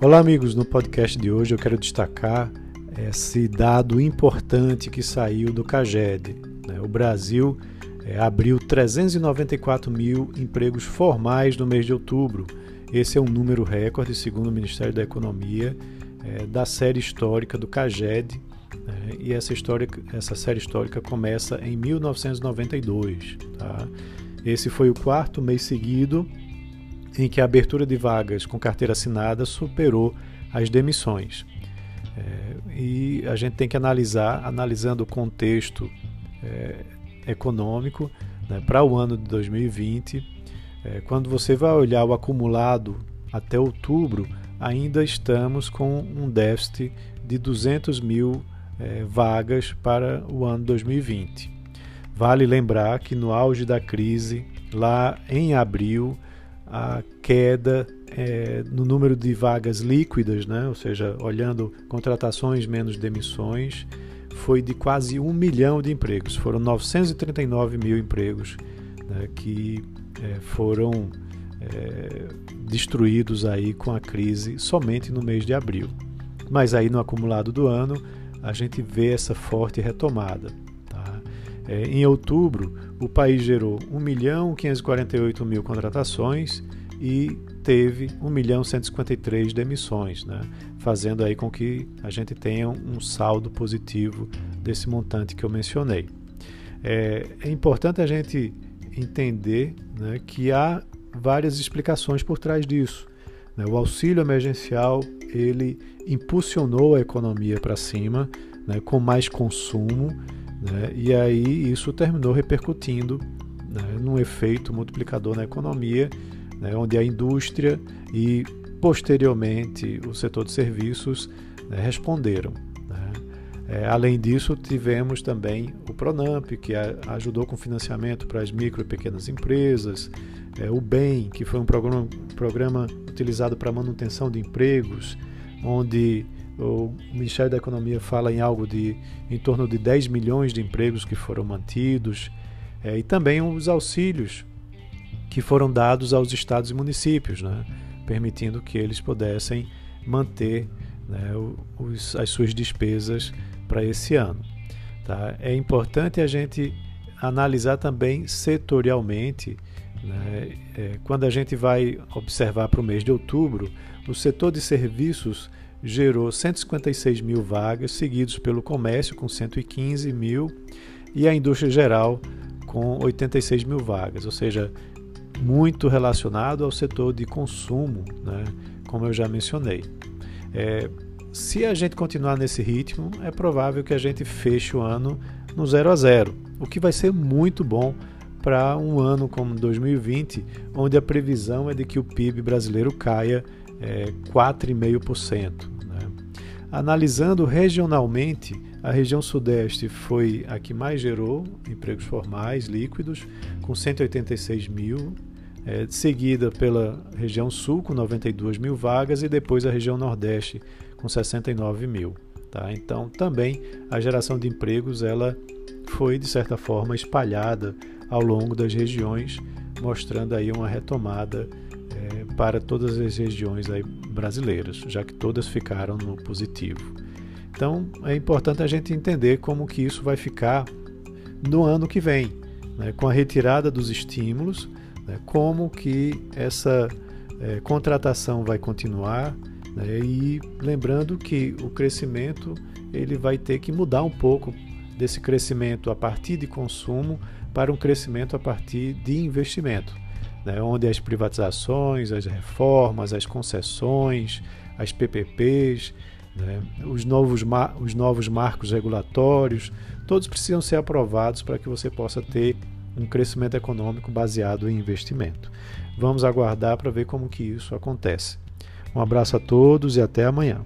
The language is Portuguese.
Olá, amigos. No podcast de hoje eu quero destacar esse dado importante que saiu do CAGED. Né? O Brasil é, abriu 394 mil empregos formais no mês de outubro. Esse é um número recorde, segundo o Ministério da Economia, é, da série histórica do CAGED. Né? E essa, história, essa série histórica começa em 1992. Tá? Esse foi o quarto mês seguido em que a abertura de vagas com carteira assinada superou as demissões. É, e a gente tem que analisar, analisando o contexto é, econômico né, para o ano de 2020. É, quando você vai olhar o acumulado até outubro, ainda estamos com um déficit de 200 mil é, vagas para o ano 2020. Vale lembrar que no auge da crise, lá em abril, a queda é, no número de vagas líquidas, né? ou seja, olhando contratações menos demissões, foi de quase um milhão de empregos. Foram 939 mil empregos né, que é, foram é, destruídos aí com a crise somente no mês de abril. Mas aí no acumulado do ano a gente vê essa forte retomada. Tá? É, em outubro, o país gerou 1 milhão 548 mil contratações e teve 1 milhão 153 demissões, né? fazendo aí com que a gente tenha um saldo positivo desse montante que eu mencionei. É, é importante a gente entender né, que há várias explicações por trás disso. Né? O auxílio emergencial ele impulsionou a economia para cima, né, com mais consumo, né, e aí isso terminou repercutindo né, num efeito multiplicador na economia, né, onde a indústria e posteriormente o setor de serviços né, responderam. Né. É, além disso, tivemos também o Pronamp, que a, ajudou com financiamento para as micro e pequenas empresas, é, o BEM, que foi um programa, programa utilizado para manutenção de empregos, onde o Ministério da Economia fala em algo de em torno de 10 milhões de empregos que foram mantidos, é, e também os auxílios que foram dados aos estados e municípios, né, permitindo que eles pudessem manter né, os, as suas despesas para esse ano. Tá? É importante a gente analisar também setorialmente. Né, é, quando a gente vai observar para o mês de outubro, o setor de serviços gerou 156 mil vagas, seguidos pelo comércio com 115 mil e a indústria geral com 86 mil vagas, ou seja, muito relacionado ao setor de consumo, né, como eu já mencionei. É, se a gente continuar nesse ritmo, é provável que a gente feche o ano no 0 a 0, o que vai ser muito bom para um ano como 2020, onde a previsão é de que o PIB brasileiro caia é, 4,5%. Né? Analisando regionalmente, a região Sudeste foi a que mais gerou empregos formais líquidos, com 186 mil, é, seguida pela região Sul, com 92 mil vagas, e depois a região Nordeste, com 69 mil. Tá? Então, também a geração de empregos ela foi, de certa forma, espalhada ao longo das regiões, mostrando aí uma retomada para todas as regiões aí brasileiras, já que todas ficaram no positivo. Então é importante a gente entender como que isso vai ficar no ano que vem, né, com a retirada dos estímulos, né, como que essa é, contratação vai continuar né, e lembrando que o crescimento ele vai ter que mudar um pouco desse crescimento a partir de consumo para um crescimento a partir de investimento né, onde as privatizações, as reformas, as concessões, as PPPs, né, os, novos os novos marcos regulatórios, todos precisam ser aprovados para que você possa ter um crescimento econômico baseado em investimento. Vamos aguardar para ver como que isso acontece. Um abraço a todos e até amanhã.